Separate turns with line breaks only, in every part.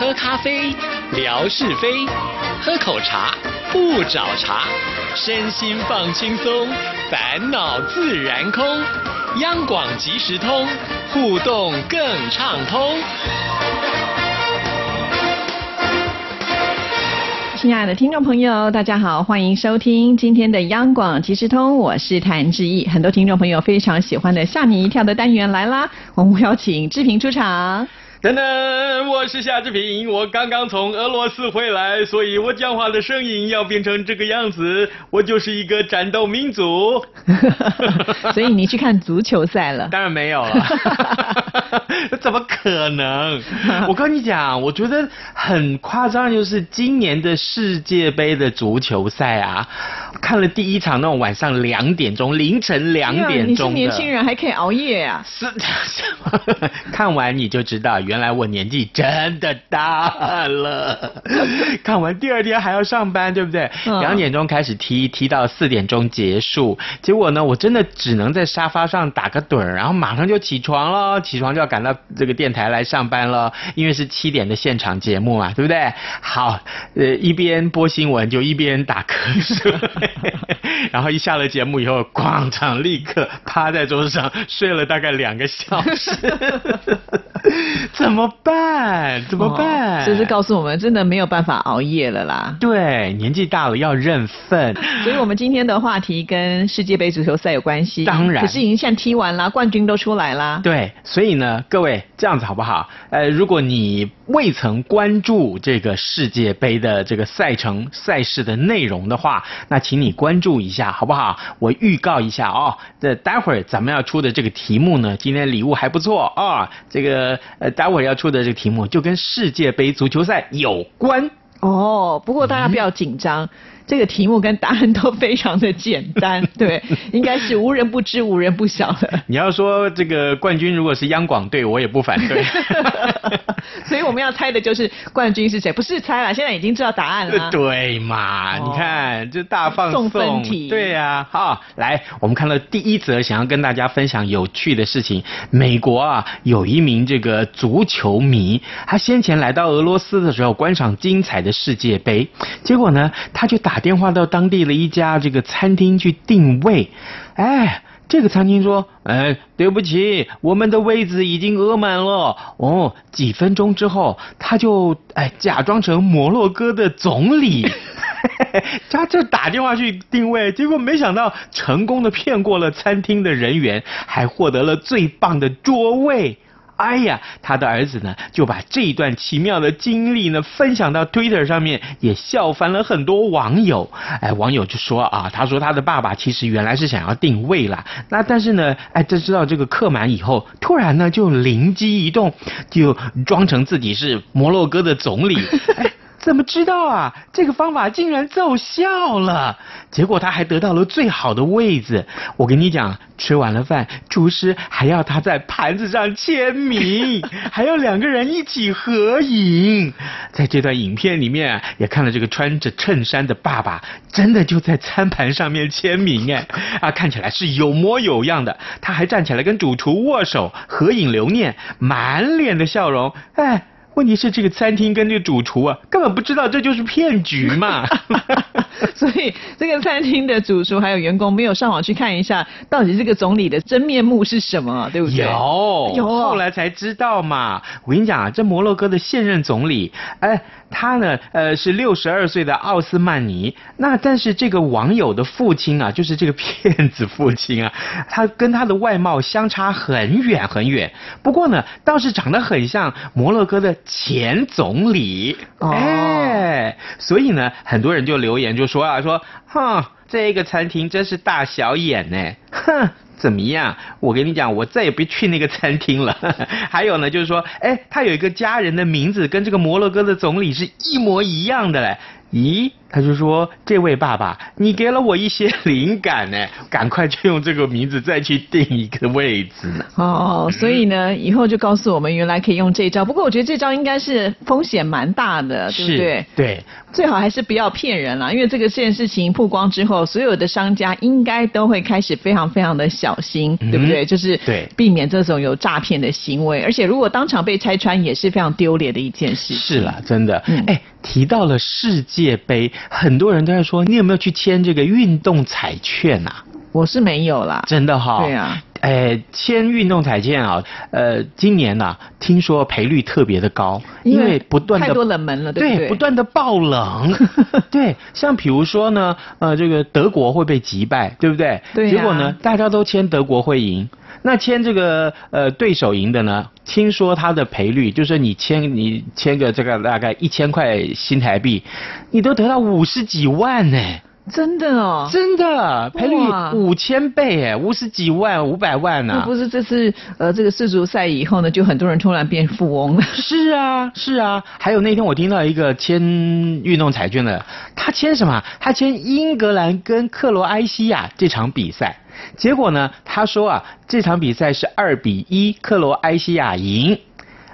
喝咖啡，聊是非；喝口茶，不找茬。身心放轻松，烦恼自然空。央广即时通，互动更畅通。
亲爱的听众朋友，大家好，欢迎收听今天的央广即时通，我是谭志毅。很多听众朋友非常喜欢的吓你一跳的单元来啦，我们邀请志平出场。
等等，我是夏志平，我刚刚从俄罗斯回来，所以我讲话的声音要变成这个样子。我就是一个战斗民族。
所以你去看足球赛了？
当然没有了。怎么可能？我跟你讲，我觉得很夸张，就是今年的世界杯的足球赛啊，看了第一场那种晚上两点钟，凌晨两点钟
你是年轻人还可以熬夜啊？
是，看完你就知道。原来我年纪真的大了，看完第二天还要上班，对不对？两点钟开始踢，踢到四点钟结束。结果呢，我真的只能在沙发上打个盹儿，然后马上就起床了，起床就要赶到这个电台来上班了，因为是七点的现场节目嘛，对不对？好，呃，一边播新闻就一边打瞌睡，然后一下了节目以后，广场立刻趴在桌子上睡了大概两个小时。怎么办？怎么办？
这是告诉我们，真的没有办法熬夜了啦。
对，年纪大了要认份。
所以我们今天的话题跟世界杯足球赛有关系。
当然，
可是已经现在踢完了，冠军都出来啦。
对，所以呢，各位这样子好不好？呃，如果你未曾关注这个世界杯的这个赛程赛事的内容的话，那请你关注一下好不好？我预告一下哦，这待会儿咱们要出的这个题目呢，今天礼物还不错啊。这个呃，待会儿要出的这个题目就跟世界杯足球赛有关
哦。不过大家不要紧张。这个题目跟答案都非常的简单，对，应该是无人不知、无人不晓的。
你要说这个冠军如果是央广队，我也不反对。
所以我们要猜的就是冠军是谁，不是猜了，现在已经知道答案了。
对嘛？你看这大放送分题，对呀。好，来，我们看到第一则，想要跟大家分享有趣的事情。美国啊，有一名这个足球迷，他先前来到俄罗斯的时候观赏精彩的世界杯，结果呢，他就打。电话到当地的一家这个餐厅去定位，哎，这个餐厅说，哎，对不起，我们的位子已经额满了。哦，几分钟之后，他就哎假装成摩洛哥的总理，他这打电话去定位，结果没想到成功的骗过了餐厅的人员，还获得了最棒的桌位。哎呀，他的儿子呢就把这一段奇妙的经历呢分享到 Twitter 上面，也笑翻了很多网友。哎，网友就说啊，他说他的爸爸其实原来是想要定位啦，那但是呢，哎，在知道这个客满以后，突然呢就灵机一动，就装成自己是摩洛哥的总理。怎么知道啊？这个方法竟然奏效了！结果他还得到了最好的位子。我跟你讲，吃完了饭，厨师还要他在盘子上签名，还要两个人一起合影。在这段影片里面，也看了这个穿着衬衫的爸爸，真的就在餐盘上面签名哎啊，看起来是有模有样的。他还站起来跟主厨握手合影留念，满脸的笑容哎。问题是这个餐厅跟这个主厨啊，根本不知道这就是骗局嘛。
所以这个餐厅的主厨还有员工没有上网去看一下，到底这个总理的真面目是什么，对不对？
有，有，后来才知道嘛。我跟你讲啊，这摩洛哥的现任总理，哎，他呢，呃，是六十二岁的奥斯曼尼。那但是这个网友的父亲啊，就是这个骗子父亲啊，他跟他的外貌相差很远很远。不过呢，倒是长得很像摩洛哥的前总理。哎，所以呢，很多人就留言就。说啊说，哼，这个餐厅真是大小眼呢，哼，怎么样？我跟你讲，我再也不去那个餐厅了。还有呢，就是说，哎，他有一个家人的名字跟这个摩洛哥的总理是一模一样的嘞。咦？他就说：“这位爸爸，你给了我一些 灵感呢，赶快就用这个名字再去定一个位置。”
哦，所以呢，以后就告诉我们原来可以用这招。不过我觉得这招应该是风险蛮大的，对不对？
对，
最好还是不要骗人了，因为这个这件事情曝光之后，所有的商家应该都会开始非常非常的小心，对不对？就是
对
避免这种有诈骗的行为。而且如果当场被拆穿，也是非常丢脸的一件事。
是了，真的。哎，提到了世界杯。很多人都在说，你有没有去签这个运动彩券啊？
我是没有啦，
真的哈。
对啊，
哎，签运动彩券啊，呃，今年呐，听说赔率特别的高，因为不断的
太多冷门了，对
不对？不断的爆冷，对，像比如说呢，呃，这个德国会被击败，对不对？
对。
结果呢，大家都签德国会赢。那签这个呃对手赢的呢？听说他的赔率就是你签你签个这个大概一千块新台币，你都得到五十几万呢。
真的哦，
真的赔率五千倍哎，五十几万五百万呢。
不是这次呃这个世足赛以后呢，就很多人突然变富翁了。
是啊是啊，还有那天我听到一个签运动彩券的，他签什么？他签英格兰跟克罗埃西亚这场比赛。结果呢？他说啊，这场比赛是二比一，克罗埃西亚赢。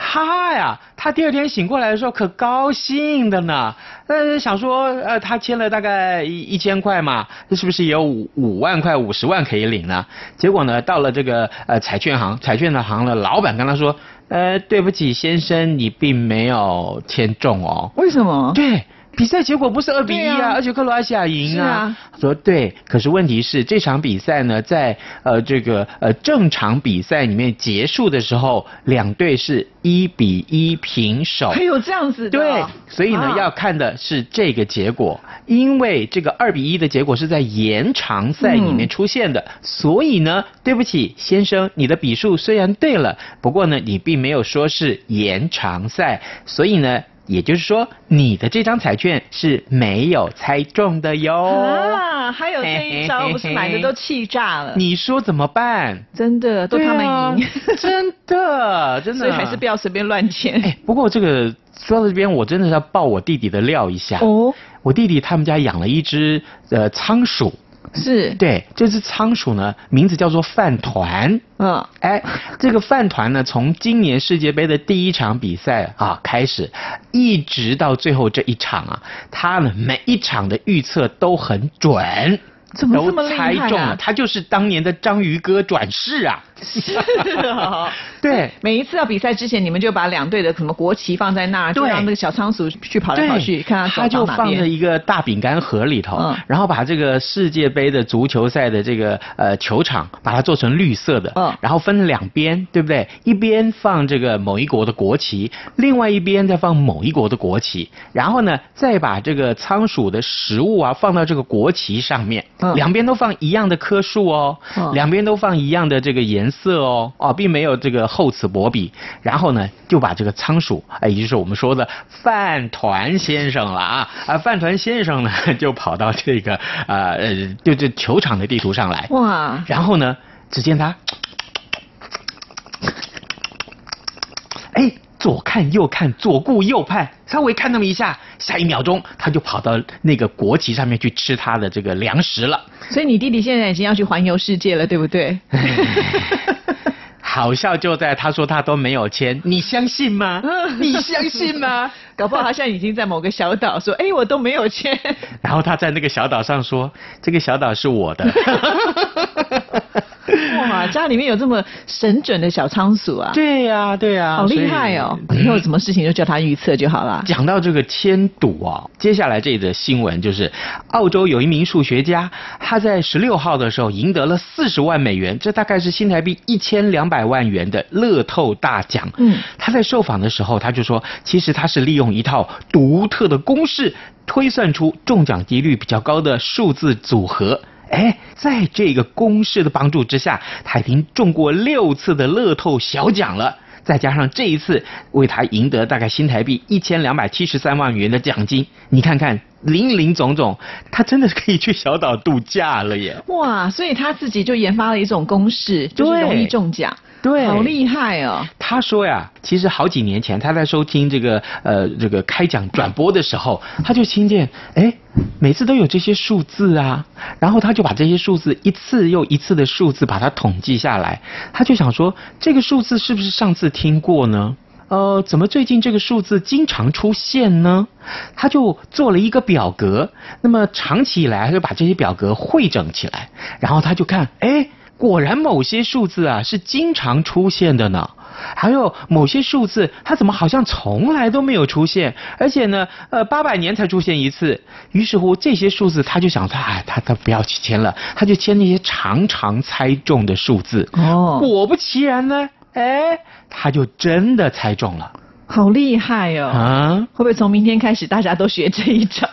哈呀，他第二天醒过来的时候可高兴的呢。呃，想说，呃，他签了大概一一千块嘛，这是不是也有五五万块、五十万可以领呢？结果呢，到了这个呃彩券行，彩券的行的老板跟他说，呃，对不起先生，你并没有签中哦。
为什么？
对。比赛结果不是二比一啊，而且克罗埃西亚赢啊。说对，可是问题是这场比赛呢，在呃这个呃正常比赛里面结束的时候，两队是一比一平手。
还有这样子
的？对，所以呢要看的是这个结果，因为这个二比一的结果是在延长赛里面出现的，所以呢，对不起先生，你的笔数虽然对了，不过呢你并没有说是延长赛，所以呢。也就是说，你的这张彩券是没有猜中的哟。
啊，还有这一招，不是买的都气炸了。
你说怎么办？
真的，都他们赢。
真的，真的。
所以还是不要随便乱签。
哎，不过这个说到这边，我真的是要爆我弟弟的料一下。
哦。
我弟弟他们家养了一只呃仓鼠。
是
对这只仓鼠呢，名字叫做饭团。嗯，哎，这个饭团呢，从今年世界杯的第一场比赛啊开始，一直到最后这一场啊，它呢每一场的预测都很准。
怎么这么厉
害？猜中了，他就是当年的章鱼哥转世啊！
是啊，
对，
每一次要比赛之前，你们就把两队的什么国旗放在那儿，就让那个小仓鼠去跑来跑去，看
它就放在一个大饼干盒里头，然后把这个世界杯的足球赛的这个呃球场，把它做成绿色的，嗯，然后分两边，对不对？一边放这个某一国的国旗，另外一边再放某一国的国旗，然后呢，再把这个仓鼠的食物啊放到这个国旗上面。两边都放一样的棵树哦，两边都放一样的这个颜色哦，啊，并没有这个厚此薄彼。然后呢，就把这个仓鼠，哎，也就是我们说的饭团先生了啊啊，饭团先生呢，就跑到这个啊呃，就这球场的地图上来。哇！然后呢，只见他，哎。左看右看，左顾右盼，稍微看那么一下，下一秒钟他就跑到那个国旗上面去吃他的这个粮食了。
所以你弟弟现在已经要去环游世界了，对不对？
好笑就在他说他都没有签，你相信吗？你相信吗？
搞不好他现在已经在某个小岛说，哎，我都没有签。
然后他在那个小岛上说，这个小岛是我的。
哇，家里面有这么神准的小仓鼠啊！
对呀，对呀，
好厉害哦！以后什么事情就叫他预测就好了。
讲到这个千赌啊，接下来这则新闻就是，澳洲有一名数学家，他在十六号的时候赢得了四十万美元，这大概是新台币一千两百万元的乐透大奖。嗯，他在受访的时候他就说，其实他是利用一套独特的公式推算出中奖几率比较高的数字组合。哎，在这个公式的帮助之下，他已经中过六次的乐透小奖了。再加上这一次为他赢得大概新台币一千两百七十三万元的奖金，你看看林林总总，他真的是可以去小岛度假了耶！
哇，所以他自己就研发了一种公式，就是容易中奖。
对，
好厉害哦。
他说呀，其实好几年前他在收听这个呃这个开讲转播的时候，他就听见哎，每次都有这些数字啊，然后他就把这些数字一次又一次的数字把它统计下来，他就想说这个数字是不是上次听过呢？呃，怎么最近这个数字经常出现呢？他就做了一个表格，那么长期以来他就把这些表格汇整起来，然后他就看，哎，果然某些数字啊是经常出现的呢，还有某些数字它怎么好像从来都没有出现，而且呢，呃，八百年才出现一次。于是乎这些数字他就想他，哎，他他不要去签了，他就签那些常常猜中的数字。哦，果不其然呢。哎，他就真的猜中了，
好厉害哦！啊，会不会从明天开始大家都学这一招？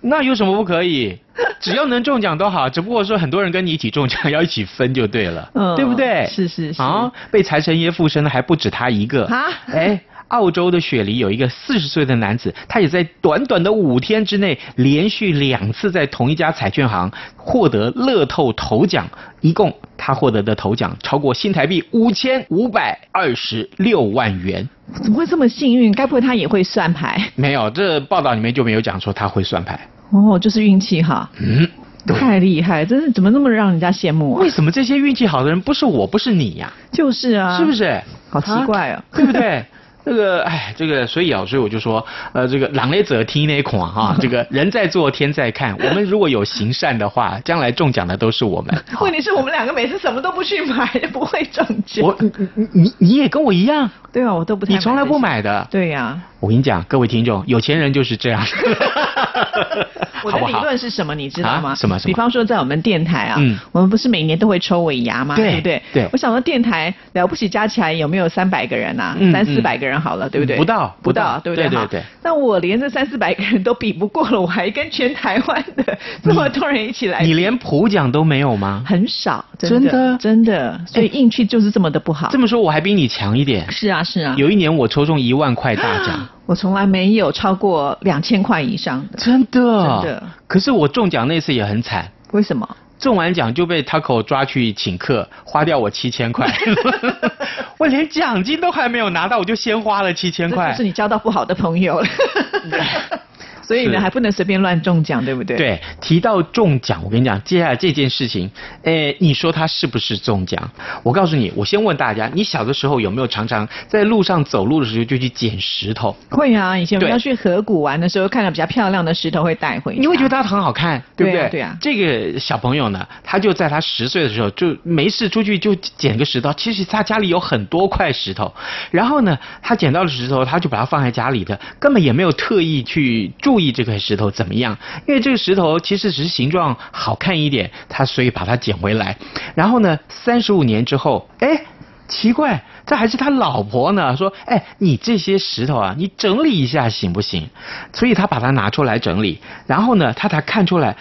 那有什么不可以？只要能中奖都好，只不过说很多人跟你一起中奖，要一起分就对了，嗯，对不对？
是是是啊，
被财神爷附身的还不止他一个啊！哎。澳洲的雪梨有一个四十岁的男子，他也在短短的五天之内，连续两次在同一家彩券行获得乐透头奖，一共他获得的头奖超过新台币五千五百二十六万元。
怎么会这么幸运？该不会他也会算牌？
没有，这报道里面就没有讲说他会算牌。
哦，就是运气哈。嗯，太厉害，真是怎么那么让人家羡慕啊？
为什么这些运气好的人不是我，不是你呀？
就是啊，
是不是？
好奇怪哦，
对不对？这个哎，这个所以啊，所以我就说，呃，这个狼雷者听那款哈，这个人在做天在看。我们如果有行善的话，将来中奖的都是我们。
问题是我们两个每次什么都不去买，不会中奖。我
你你你你也跟我一样。
对啊，我都不太。
你从来不买的。
对呀。
我跟你讲，各位听众，有钱人就是这样。
我的理论是什么？你知道吗？
什么什么？
比方说，在我们电台啊，我们不是每年都会抽尾牙吗？对不对？
对。
我想说，电台了不起，加起来有没有三百个人呐？三四百个人好了，对不对？
不到，
不到，对不对？
对对对。
那我连这三四百个人都比不过了，我还跟全台湾的这么多人一起来？
你连普奖都没有吗？
很少，真的，真的。所以运气就是这么的不好。
这么说，我还比你强一点。
是啊，是啊。
有一年我抽中一万块大奖。
我从来没有超过两千块以上的，
真的，
真的。
可是我中奖那次也很惨，
为什么？
中完奖就被 Taco 抓去请客，花掉我七千块，我连奖金都还没有拿到，我就先花了七千块。
是你交到不好的朋友了。所以呢，还不能随便乱中奖，对不对？
对，提到中奖，我跟你讲，接下来这件事情，诶，你说他是不是中奖？我告诉你，我先问大家，你小的时候有没有常常在路上走路的时候就去捡石头？
会啊，以前我们要去河谷玩的时候，看到比较漂亮的石头会带回。
你会觉得它很好看，对不对？
对啊。
这个小朋友呢，他就在他十岁的时候就没事出去就捡个石头，其实他家里有很多块石头，然后呢，他捡到了石头，他就把它放在家里的，根本也没有特意去注。注意这块石头怎么样？因为这个石头其实只是形状好看一点，他所以把它捡回来。然后呢，三十五年之后，哎，奇怪，这还是他老婆呢。说，哎，你这些石头啊，你整理一下行不行？所以他把它拿出来整理。然后呢，他才看出来。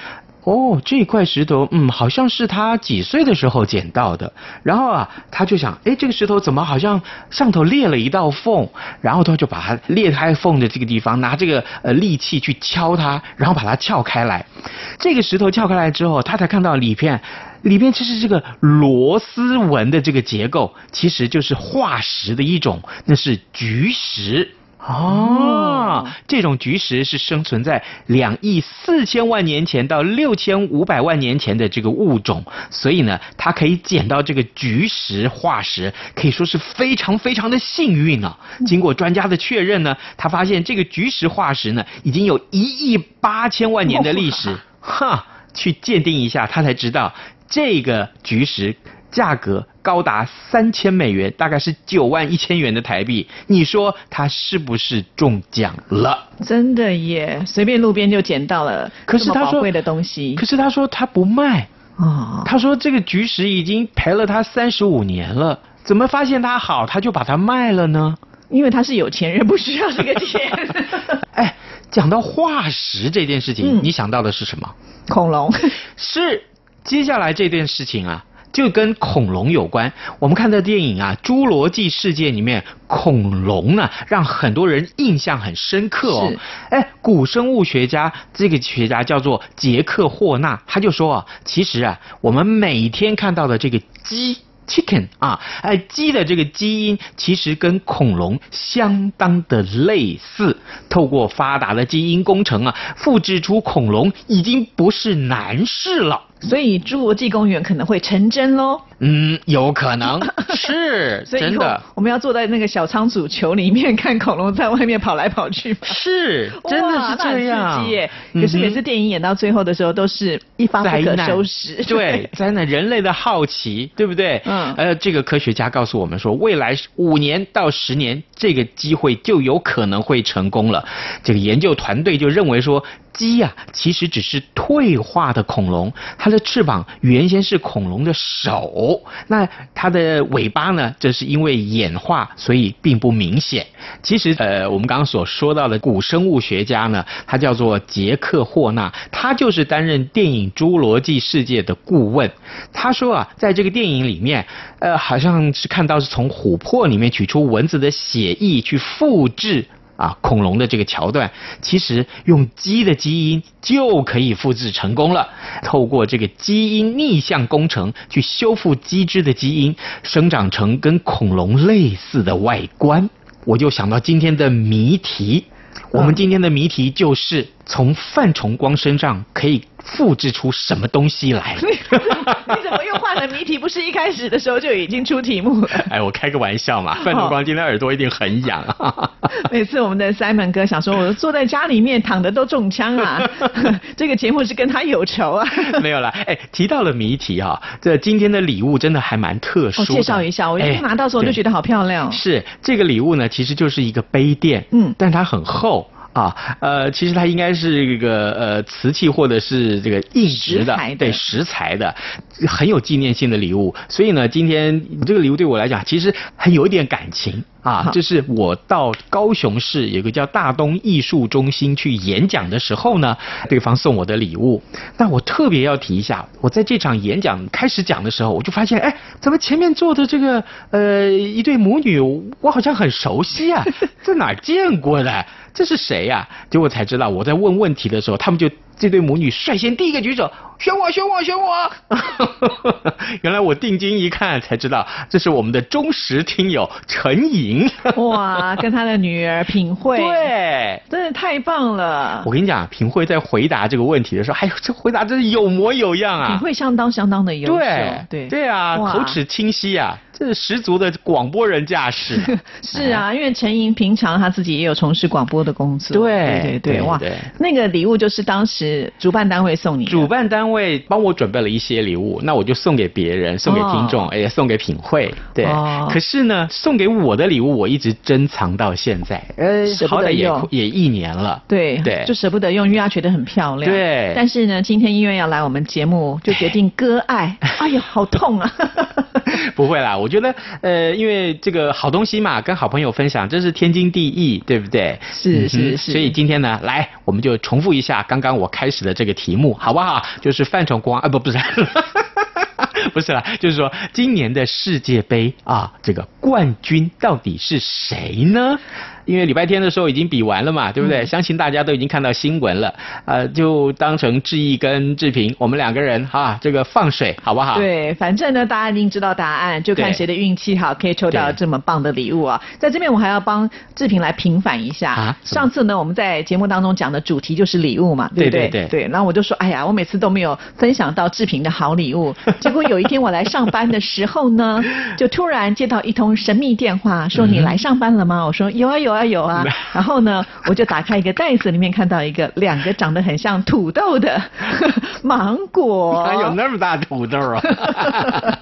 哦，这块石头，嗯，好像是他几岁的时候捡到的。然后啊，他就想，哎，这个石头怎么好像上头裂了一道缝？然后他就把它裂开缝的这个地方，拿这个呃利器去敲它，然后把它撬开来。这个石头撬开来之后，他才看到里边，里边其实这个螺丝纹的这个结构，其实就是化石的一种，那是菊石。哦，这种菊石是生存在两亿四千万年前到六千五百万年前的这个物种，所以呢，它可以捡到这个菊石化石，可以说是非常非常的幸运啊。经过专家的确认呢，他发现这个菊石化石呢，已经有一亿八千万年的历史。哈，去鉴定一下，他才知道这个菊石。价格高达三千美元，大概是九万一千元的台币。你说他是不是中奖了？
真的耶，随便路边就捡到了
可是他
宝贵的东西。
可是他说他不卖啊，他说这个菊石已经陪了他三十五年了，怎么发现它好他就把它卖了呢？
因为他是有钱人，不需要这个钱。
哎，讲到化石这件事情，你想到的是什么？
恐龙
是。接下来这件事情啊。就跟恐龙有关。我们看的电影啊，《侏罗纪世界》里面恐龙呢，让很多人印象很深刻哦。哎，古生物学家这个学家叫做杰克霍纳，他就说啊，其实啊，我们每天看到的这个鸡。chicken 啊，哎，鸡的这个基因其实跟恐龙相当的类似，透过发达的基因工程啊，复制出恐龙已经不是难事了。
所以侏罗纪公园可能会成真喽。
嗯，有可能 是真的。
我们要坐在那个小仓鼠球里面看恐龙在外面跑来跑去。
是，真的是这样。
刺激耶！可是每次电影演到最后的时候，都是一发不可收拾。
对，灾难，人类的好奇，对不对？嗯。呃，这个科学家告诉我们说，未来五年到十年，这个机会就有可能会成功了。这个研究团队就认为说。鸡呀，其实只是退化的恐龙，它它的翅膀原先是恐龙的手，那它的尾巴呢？这是因为演化，所以并不明显。其实，呃，我们刚刚所说到的古生物学家呢，他叫做杰克霍纳，他就是担任电影《侏罗纪世界》的顾问。他说啊，在这个电影里面，呃，好像是看到是从琥珀里面取出蚊子的血液去复制。啊，恐龙的这个桥段，其实用鸡的基因就可以复制成功了。透过这个基因逆向工程去修复鸡只的基因，生长成跟恐龙类似的外观，我就想到今天的谜题。我们今天的谜题就是从范崇光身上可以。复制出什么东西来？
你怎么又换了谜题？不是一开始的时候就已经出题目了？
哎，我开个玩笑嘛。范崇光今天耳朵一定很痒啊。
每次我们的 Simon 哥想说，我坐在家里面躺着都中枪啊。这个节目是跟他有仇啊。
没有啦，哎，提到了谜题啊，这今天的礼物真的还蛮特殊的。
介绍一下，我一拿到时候就觉得好漂亮。
是这个礼物呢，其实就是一个杯垫，嗯，但它很厚。啊，呃，其实它应该是这个呃瓷器或者是这个硬质的，对，石材的，很有纪念性的礼物。所以呢，今天这个礼物对我来讲，其实很有一点感情啊。就是我到高雄市有个叫大东艺术中心去演讲的时候呢，对方送我的礼物。那我特别要提一下，我在这场演讲开始讲的时候，我就发现，哎，怎么前面坐的这个呃一对母女，我好像很熟悉啊，在哪儿见过的？这是谁呀？结果才知道，我在问问题的时候，他们就这对母女率先第一个举手。选我，选我，选我！原来我定睛一看才知道，这是我们的忠实听友陈莹。
哇，跟他的女儿品慧，
对，
真的太棒了。
我跟你讲，品慧在回答这个问题的时候，哎呦，这回答真是有模有样啊！
品慧相当相当的优秀，
对
对
对啊，口齿清晰啊，这是十足的广播人架势。
是啊，因为陈莹平常他自己也有从事广播的工作。
对
对对，哇，那个礼物就是当时主办单位送你，
主办单。位帮我准备了一些礼物，那我就送给别人，送给听众，哎，送给品会，对。可是呢，送给我的礼物我一直珍藏到现在，
呃，好歹
也也一年了，
对
对，
就舍不得用，因为他觉得很漂亮。
对。
但是呢，今天因为要来我们节目，就决定割爱。哎呀，好痛啊！
不会啦，我觉得，呃，因为这个好东西嘛，跟好朋友分享，这是天经地义，对不对？
是是是。
所以今天呢，来，我们就重复一下刚刚我开始的这个题目，好不好？就是。是范崇光啊，不不是，不是啦，就是说今年的世界杯啊，这个冠军到底是谁呢？因为礼拜天的时候已经比完了嘛，对不对？相信大家都已经看到新闻了，呃，就当成志毅跟志平我们两个人哈，这个放水好不好？
对，反正呢，大家已经知道答案，就看谁的运气好，可以抽到这么棒的礼物啊！在这边我还要帮志平来平反一下啊。上次呢，我们在节目当中讲的主题就是礼物嘛，对不对？对对。然后我就说，哎呀，我每次都没有分享到志平的好礼物，结果有一天我来上班的时候呢，就突然接到一通神秘电话，说你来上班了吗？我说有啊有啊。有啊，然后呢，我就打开一个袋子，里面看到一个两个长得很像土豆的 芒果。
还有那么大土豆啊！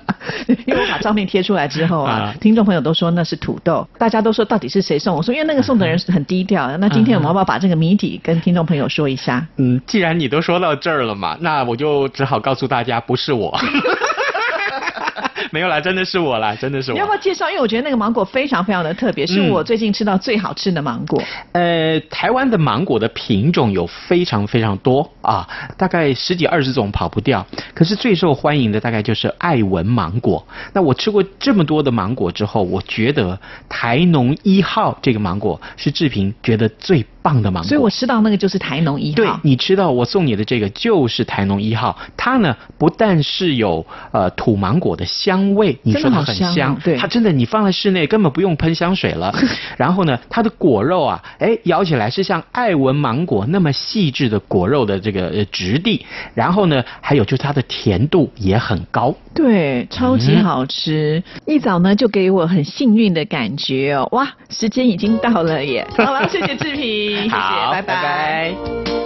因为我把照片贴出来之后啊，听众朋友都说那是土豆，大家都说到底是谁送？我说因为那个送的人很低调。那今天我们要不要把这个谜底跟听众朋友说一下？
嗯，既然你都说到这儿了嘛，那我就只好告诉大家，不是我。没有啦，真的是我啦，真的是我。
你要不要介绍？因为我觉得那个芒果非常非常的特别，是我最近吃到最好吃的芒果。
呃，台湾的芒果的品种有非常非常多啊，大概十几二十种跑不掉。可是最受欢迎的大概就是爱文芒果。那我吃过这么多的芒果之后，我觉得台农一号这个芒果是志平觉得最。棒的芒果。
所以我吃到那个就是台农一号。
对你吃到我送你的这个就是台农一号，它呢不但是有呃土芒果的香味，你说它很香，
对，
它真的你放在室内根本不用喷香水了。然后呢，它的果肉啊，哎，咬起来是像爱文芒果那么细致的果肉的这个质地。然后呢，还有就是它的甜度也很高，
对，超级好吃。一早呢就给我很幸运的感觉哦，哇，时间已经到了耶！好了，谢谢志平，谢谢，拜拜。